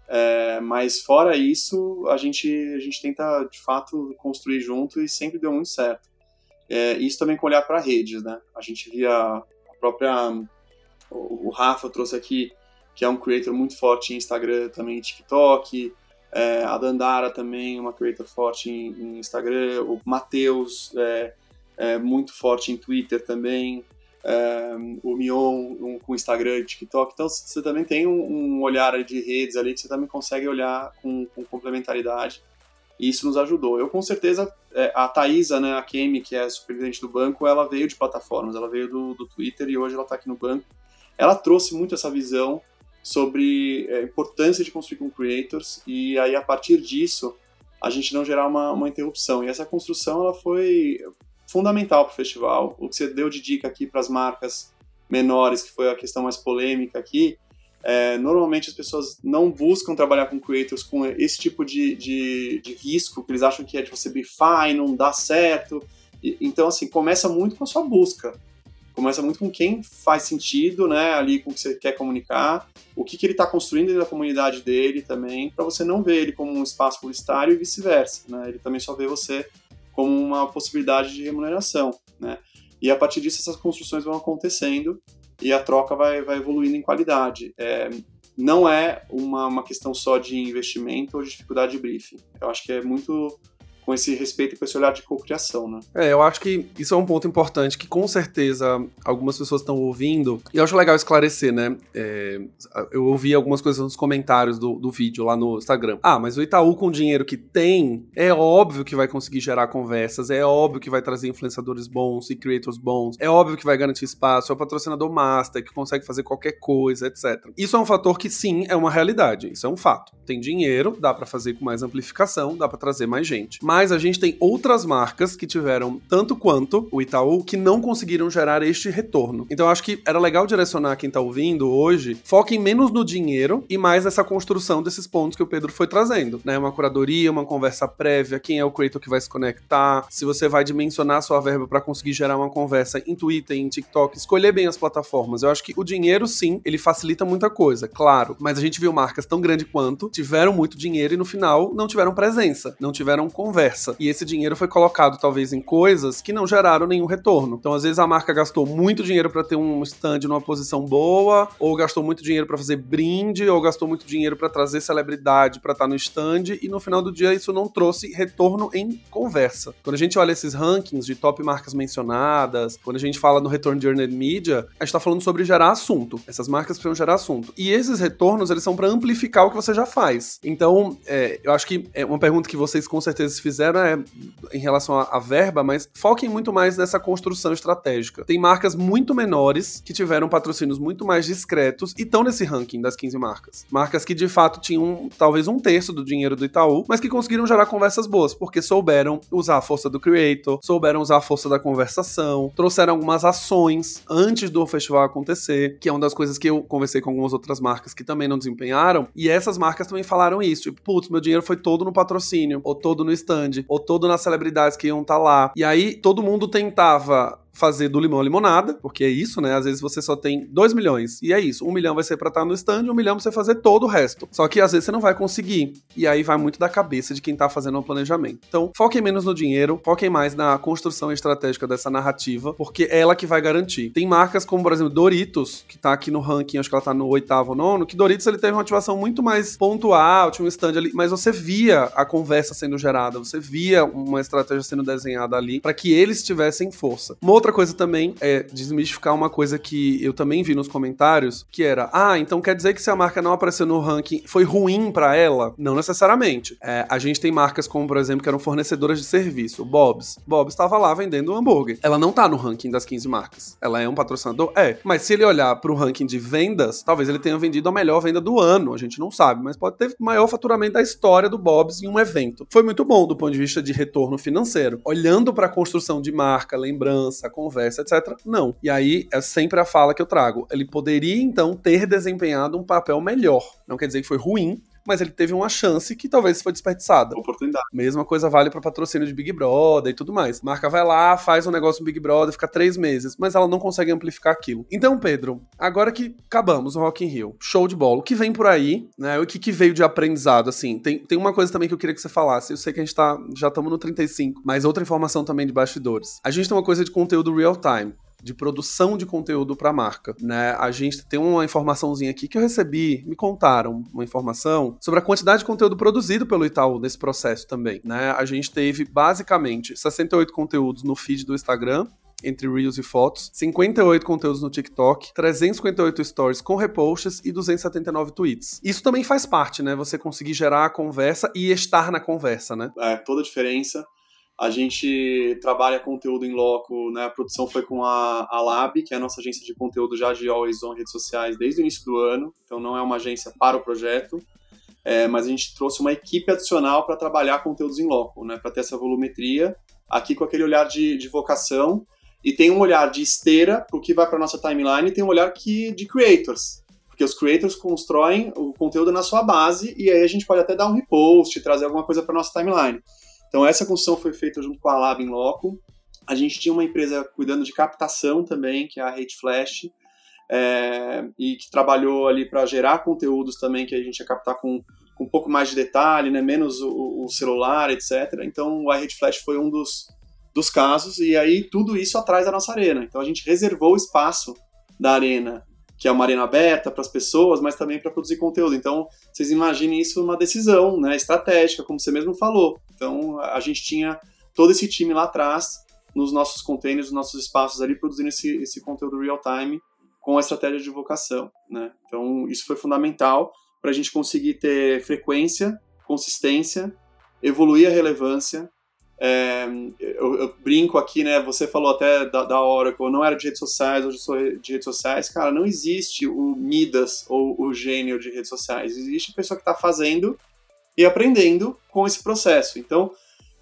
É, mas fora isso, a gente, a gente tenta, de fato, construir junto e sempre deu muito certo. É, isso também com olhar para redes, né? A gente via a própria... O, o Rafa trouxe aqui, que é um creator muito forte em Instagram, também em TikTok, é, a Dandara também, uma creator forte em, em Instagram, o Matheus, é, é, muito forte em Twitter também, é, o Mion um, com Instagram e TikTok. Então você também tem um, um, olhar de redes ali que você também consegue olhar com, com complementaridade. E isso nos ajudou. Eu, com certeza, é, a Thaisa, né, a Kemi, que é a superintendente do banco, ela veio de plataformas, ela veio do, do Twitter e hoje ela está aqui no banco. Ela trouxe muito essa visão sobre é, a importância de construir com creators e aí, a partir disso, a gente não gerar uma, uma interrupção. E essa construção, ela foi fundamental para o festival. O que você deu de dica aqui para as marcas menores, que foi a questão mais polêmica aqui, é, normalmente as pessoas não buscam trabalhar com creators com esse tipo de, de, de risco, que eles acham que é de você brifar e não dá certo. E, então, assim, começa muito com a sua busca. Começa muito com quem faz sentido, né, ali com o que você quer comunicar, o que, que ele está construindo dentro da comunidade dele também, para você não ver ele como um espaço publicitário e vice-versa, né? Ele também só vê você como uma possibilidade de remuneração, né? E a partir disso essas construções vão acontecendo e a troca vai, vai evoluindo em qualidade. É, não é uma, uma questão só de investimento ou de dificuldade de briefing. Eu acho que é muito com esse respeito e com esse olhar de cocriação, né? É, eu acho que isso é um ponto importante que com certeza algumas pessoas estão ouvindo e eu acho legal esclarecer, né? É, eu ouvi algumas coisas nos comentários do, do vídeo lá no Instagram. Ah, mas o Itaú com o dinheiro que tem, é óbvio que vai conseguir gerar conversas, é óbvio que vai trazer influenciadores bons e creators bons, é óbvio que vai garantir espaço, é o patrocinador master que consegue fazer qualquer coisa, etc. Isso é um fator que sim, é uma realidade, isso é um fato. Tem dinheiro, dá para fazer com mais amplificação, dá para trazer mais gente. Mas mas a gente tem outras marcas que tiveram tanto quanto o Itaú que não conseguiram gerar este retorno. Então acho que era legal direcionar quem tá ouvindo hoje, foquem menos no dinheiro e mais nessa construção desses pontos que o Pedro foi trazendo, né? Uma curadoria, uma conversa prévia, quem é o creator que vai se conectar, se você vai dimensionar sua verba para conseguir gerar uma conversa em Twitter, em TikTok, escolher bem as plataformas. Eu acho que o dinheiro sim, ele facilita muita coisa, claro, mas a gente viu marcas tão grandes quanto tiveram muito dinheiro e no final não tiveram presença, não tiveram conversa conversa. E esse dinheiro foi colocado talvez em coisas que não geraram nenhum retorno. Então, às vezes a marca gastou muito dinheiro para ter um stand numa posição boa, ou gastou muito dinheiro para fazer brinde, ou gastou muito dinheiro para trazer celebridade para estar tá no stand, e no final do dia isso não trouxe retorno em conversa. Quando a gente olha esses rankings de top marcas mencionadas, quando a gente fala no retorno de earned media, a gente tá falando sobre gerar assunto. Essas marcas precisam gerar assunto. E esses retornos, eles são para amplificar o que você já faz. Então, é, eu acho que é uma pergunta que vocês com certeza fizeram fizeram é em relação à, verba, mas foquem muito mais nessa construção estratégica. Tem marcas muito menores que tiveram patrocínios muito mais discretos e estão nesse ranking das 15 marcas. Marcas que de fato tinham talvez um terço do dinheiro do Itaú, mas que conseguiram gerar conversas boas, porque souberam usar a força do creator, souberam usar a força da conversação, trouxeram algumas ações antes do festival acontecer, que é uma das coisas que eu conversei com algumas outras marcas que também não desempenharam, e essas marcas também falaram isso, tipo, putz, meu dinheiro foi todo no patrocínio, ou todo no stand, ou todo nas celebridades que iam estar tá lá. E aí todo mundo tentava fazer do limão limonada, porque é isso, né? Às vezes você só tem 2 milhões e é isso. Um milhão vai ser pra estar no stand, um milhão pra você fazer todo o resto. Só que às vezes você não vai conseguir. E aí vai muito da cabeça de quem tá fazendo o planejamento. Então, foquem menos no dinheiro, foquem mais na construção estratégica dessa narrativa, porque é ela que vai garantir. Tem marcas como, por exemplo, Doritos, que tá aqui no ranking, acho que ela tá no oitavo ou nono, que Doritos ele teve uma ativação muito mais pontual, tinha um stand ali, mas você via a conversa sendo gerada, você via uma estratégia sendo desenhada ali para que eles tivessem força. Uma outra outra coisa também é desmistificar uma coisa que eu também vi nos comentários, que era, ah, então quer dizer que se a marca não apareceu no ranking, foi ruim para ela? Não necessariamente. É, a gente tem marcas como, por exemplo, que eram fornecedoras de serviço, Bob's. Bob's estava lá vendendo um hambúrguer. Ela não tá no ranking das 15 marcas. Ela é um patrocinador? É. Mas se ele olhar pro ranking de vendas, talvez ele tenha vendido a melhor venda do ano. A gente não sabe, mas pode ter o maior faturamento da história do Bob's em um evento. Foi muito bom do ponto de vista de retorno financeiro. Olhando para a construção de marca, lembrança, conversa, etc. Não. E aí é sempre a fala que eu trago. Ele poderia então ter desempenhado um papel melhor. Não quer dizer que foi ruim, mas ele teve uma chance que talvez foi desperdiçada. Oportunidade. Mesma coisa vale para patrocínio de Big Brother e tudo mais. Marca vai lá, faz um negócio no Big Brother, fica três meses, mas ela não consegue amplificar aquilo. Então, Pedro, agora que acabamos o Rock in Rio, show de bola. O que vem por aí, né? O que, que veio de aprendizado, assim? Tem, tem uma coisa também que eu queria que você falasse. Eu sei que a gente tá, já estamos no 35, mas outra informação também de bastidores. A gente tem uma coisa de conteúdo real time de produção de conteúdo para a marca, né? A gente tem uma informaçãozinha aqui que eu recebi, me contaram uma informação sobre a quantidade de conteúdo produzido pelo Itaú nesse processo também, né? A gente teve basicamente 68 conteúdos no feed do Instagram, entre Reels e fotos, 58 conteúdos no TikTok, 358 stories com reposts e 279 tweets. Isso também faz parte, né? Você conseguir gerar a conversa e estar na conversa, né? É, toda a diferença. A gente trabalha conteúdo em loco, né? A produção foi com a, a Lab, que é a nossa agência de conteúdo já de Always On redes sociais desde o início do ano. Então não é uma agência para o projeto, é, mas a gente trouxe uma equipe adicional para trabalhar conteúdos em loco, né? Para ter essa volumetria aqui com aquele olhar de, de vocação e tem um olhar de esteira para o que vai para nossa timeline e tem um olhar que de creators, porque os creators constroem o conteúdo na sua base e aí a gente pode até dar um repost, trazer alguma coisa para nossa timeline. Então essa construção foi feita junto com a Lab em Loco. A gente tinha uma empresa cuidando de captação também, que é a Hate Flash, é, e que trabalhou ali para gerar conteúdos também que a gente ia captar com, com um pouco mais de detalhe, né, menos o, o celular, etc. Então o iRate Flash foi um dos, dos casos, e aí tudo isso atrás da nossa arena. Então a gente reservou o espaço da arena, que é uma arena aberta para as pessoas, mas também para produzir conteúdo. Então vocês imaginem isso uma decisão né, estratégica, como você mesmo falou. Então a gente tinha todo esse time lá atrás, nos nossos containers, nos nossos espaços ali, produzindo esse, esse conteúdo real time com a estratégia de vocação. Né? Então, isso foi fundamental para a gente conseguir ter frequência, consistência, evoluir a relevância. É, eu, eu, brinco aqui, né? Você falou até da, da Oracle, eu não era de redes sociais, hoje sou de redes sociais. Cara, não existe o Midas ou o gênio de redes sociais. Existe a pessoa que está fazendo e aprendendo com esse processo. Então,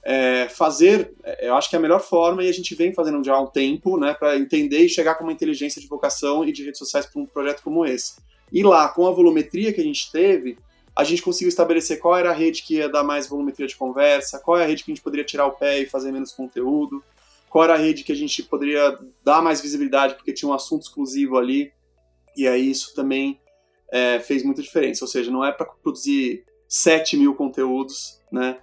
é, fazer, é, eu acho que é a melhor forma e a gente vem fazendo já há um tempo, né, para entender e chegar com uma inteligência de vocação e de redes sociais para um projeto como esse. E lá, com a volumetria que a gente teve, a gente conseguiu estabelecer qual era a rede que ia dar mais volumetria de conversa, qual é a rede que a gente poderia tirar o pé e fazer menos conteúdo, qual era a rede que a gente poderia dar mais visibilidade porque tinha um assunto exclusivo ali. E aí isso também é, fez muita diferença. Ou seja, não é para produzir 7 mil conteúdos, né?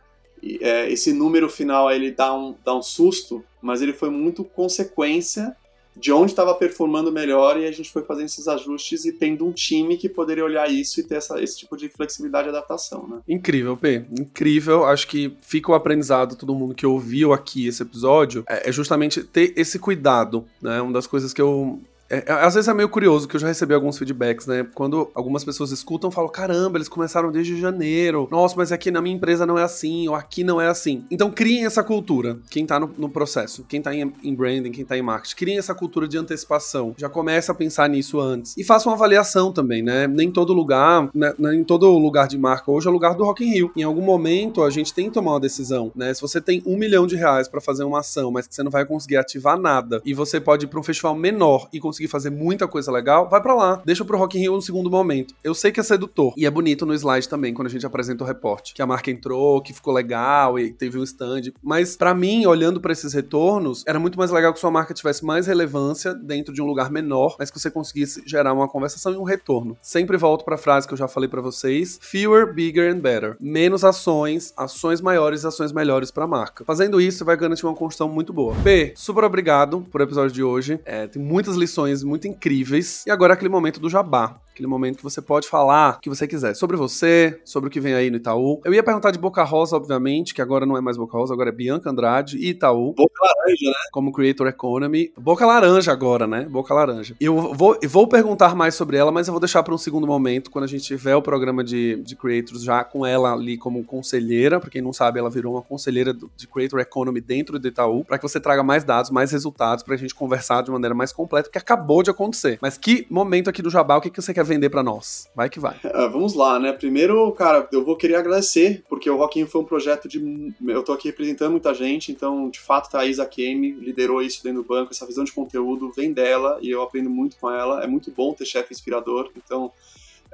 é, esse número final ele dá um, dá um susto, mas ele foi muito consequência de onde estava performando melhor e a gente foi fazendo esses ajustes e tendo um time que poderia olhar isso e ter essa, esse tipo de flexibilidade e adaptação, né? Incrível, P. Incrível. Acho que fica o aprendizado todo mundo que ouviu aqui esse episódio é, é justamente ter esse cuidado, né? Uma das coisas que eu é, é, às vezes é meio curioso que eu já recebi alguns feedbacks, né? Quando algumas pessoas escutam, falam: caramba, eles começaram desde janeiro. Nossa, mas aqui na minha empresa não é assim, ou aqui não é assim. Então criem essa cultura, quem tá no, no processo, quem tá em, em, branding, quem tá em marketing, criem essa cultura de antecipação. Já começa a pensar nisso antes. E faça uma avaliação também, né? Nem todo lugar, né, nem todo lugar de marca hoje é lugar do Rock in Rio. Em algum momento a gente tem que tomar uma decisão, né? Se você tem um milhão de reais para fazer uma ação, mas que você não vai conseguir ativar nada, e você pode ir pra um festival menor e conseguir conseguir fazer muita coisa legal, vai para lá. Deixa pro Rock in Rio no segundo momento. Eu sei que é sedutor. E é bonito no slide também, quando a gente apresenta o reporte. Que a marca entrou, que ficou legal e teve um stand. Mas para mim, olhando para esses retornos, era muito mais legal que sua marca tivesse mais relevância dentro de um lugar menor, mas que você conseguisse gerar uma conversação e um retorno. Sempre volto pra frase que eu já falei para vocês: fewer, bigger and better. Menos ações, ações maiores, ações melhores para a marca. Fazendo isso, você vai garantir uma construção muito boa. B, super obrigado por episódio de hoje. É, tem muitas lições muito incríveis. E agora é aquele momento do jabá. Aquele momento que você pode falar o que você quiser sobre você, sobre o que vem aí no Itaú. Eu ia perguntar de Boca Rosa, obviamente, que agora não é mais Boca Rosa, agora é Bianca Andrade e Itaú. Boca Laranja, né? Como Creator Economy. Boca Laranja agora, né? Boca Laranja. Eu vou, eu vou perguntar mais sobre ela, mas eu vou deixar para um segundo momento, quando a gente tiver o programa de, de Creators já com ela ali como conselheira. Pra quem não sabe, ela virou uma conselheira do, de Creator Economy dentro do Itaú, para que você traga mais dados, mais resultados, pra gente conversar de maneira mais completa, que acabou de acontecer. Mas que momento aqui do Jabá, o que, que você quer vender para nós? Vai que vai. Uh, vamos lá, né? Primeiro, cara, eu vou querer agradecer, porque o Rockinho foi um projeto de. Eu tô aqui representando muita gente, então, de fato, a Isa Kemi liderou isso dentro do banco, essa visão de conteúdo vem dela e eu aprendo muito com ela. É muito bom ter chefe inspirador, então.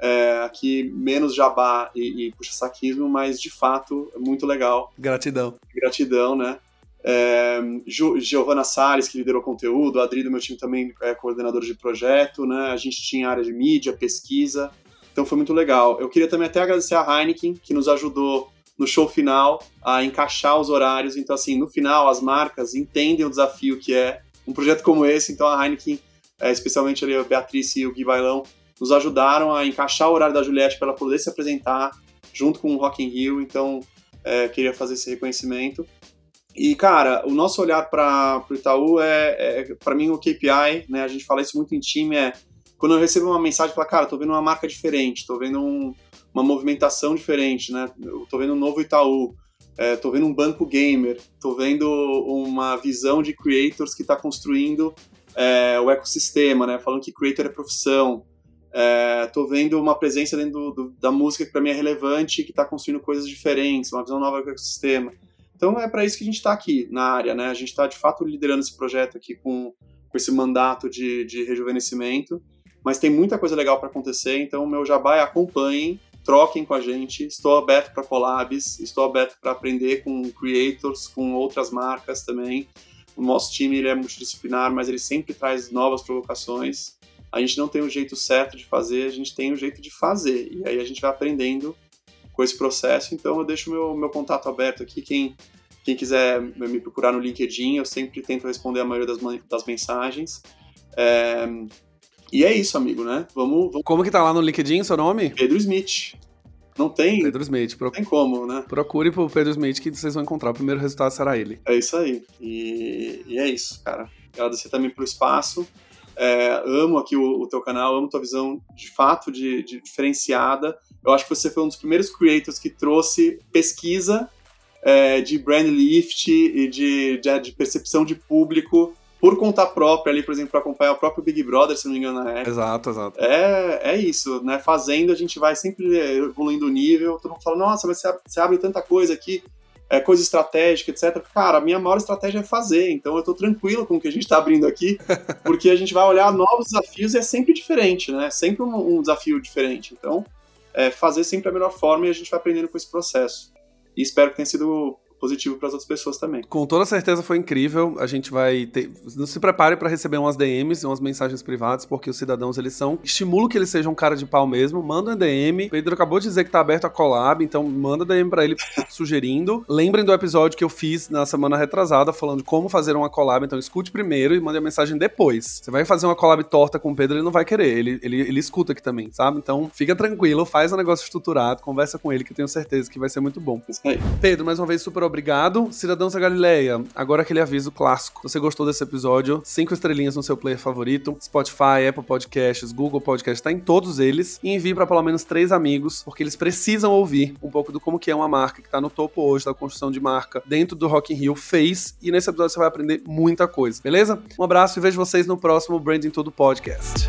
É, aqui menos jabá e, e puxa-saquismo, mas de fato é muito legal. Gratidão. Gratidão, né? É, Giovana Salles, que liderou conteúdo, Adri do meu time também é coordenador de projeto, né? A gente tinha área de mídia, pesquisa, então foi muito legal. Eu queria também até agradecer a Heineken, que nos ajudou no show final a encaixar os horários. Então, assim, no final, as marcas entendem o desafio que é um projeto como esse. Então, a Heineken, é, especialmente a Beatriz e o Gui Bailão, nos ajudaram a encaixar o horário da Juliette para ela poder se apresentar junto com o Rock in Rio. Então, é, queria fazer esse reconhecimento. E, cara, o nosso olhar para o Itaú é, é para mim, o KPI, né? A gente fala isso muito em time, é quando eu recebo uma mensagem, fala, cara, tô vendo uma marca diferente, tô vendo um, uma movimentação diferente, né? Eu tô vendo um novo Itaú, é, tô vendo um banco gamer, tô vendo uma visão de creators que está construindo é, o ecossistema, né? Falando que creator é profissão. É, tô vendo uma presença dentro do, do, da música que para mim é relevante, que está construindo coisas diferentes, uma visão nova do ecossistema. Então é para isso que a gente está aqui na área, né? A gente está de fato liderando esse projeto aqui com, com esse mandato de, de rejuvenescimento, mas tem muita coisa legal para acontecer. Então meu jabá é acompanhem, troquem com a gente. Estou aberto para collabs, estou aberto para aprender com creators, com outras marcas também. O nosso time ele é multidisciplinar, mas ele sempre traz novas provocações. A gente não tem o jeito certo de fazer, a gente tem o jeito de fazer. E aí a gente vai aprendendo com esse processo. Então eu deixo meu, meu contato aberto aqui. Quem, quem quiser me procurar no LinkedIn, eu sempre tento responder a maioria das, das mensagens. É, e é isso, amigo, né? Vamos, vamos. Como que tá lá no LinkedIn seu nome? Pedro Smith. Não tem. Pedro Smith. Pro... Não tem como, né? Procure pro Pedro Smith que vocês vão encontrar. O primeiro resultado será ele. É isso aí. E, e é isso, cara. Agradecer também pelo espaço. É, amo aqui o, o, teu canal, amo tua visão de fato de, de, diferenciada. Eu acho que você foi um dos primeiros creators que trouxe pesquisa é, de brand lift e de, de, de percepção de público por conta própria ali, por exemplo, para acompanhar o próprio Big Brother, se não me engano, na época. Exato, exato. É, é isso, né? Fazendo, a gente vai sempre evoluindo o nível, todo mundo fala, nossa, mas você abre tanta coisa aqui, é, coisa estratégica, etc. Cara, a minha maior estratégia é fazer, então eu tô tranquilo com o que a gente tá abrindo aqui, porque a gente vai olhar novos desafios e é sempre diferente, né? Sempre um, um desafio diferente. Então, é, fazer sempre a melhor forma e a gente vai aprendendo com esse processo. E espero que tenha sido positivo para as outras pessoas também. Com toda certeza foi incrível. A gente vai ter. Não se prepare para receber umas DMs, umas mensagens privadas, porque os cidadãos eles são. Estimulo que eles sejam um cara de pau mesmo. Manda um DM. O Pedro acabou de dizer que tá aberto a collab, então manda DM para ele sugerindo. Lembrem do episódio que eu fiz na semana retrasada falando de como fazer uma collab. Então escute primeiro e mande a mensagem depois. Você vai fazer uma collab torta com o Pedro, ele não vai querer. Ele, ele, ele escuta aqui também, sabe? Então fica tranquilo, faz um negócio estruturado, conversa com ele que eu tenho certeza que vai ser muito bom. Isso aí. Pedro, mais uma vez, super obrigado. Cidadãos da Galileia, agora aquele aviso clássico. Se você gostou desse episódio, cinco estrelinhas no seu player favorito, Spotify, Apple Podcasts, Google Podcasts, tá em todos eles. E envie para pelo menos três amigos, porque eles precisam ouvir um pouco do como que é uma marca que tá no topo hoje da construção de marca dentro do Rock in Rio fez. E nesse episódio você vai aprender muita coisa, beleza? Um abraço e vejo vocês no próximo Branding Tudo Podcast.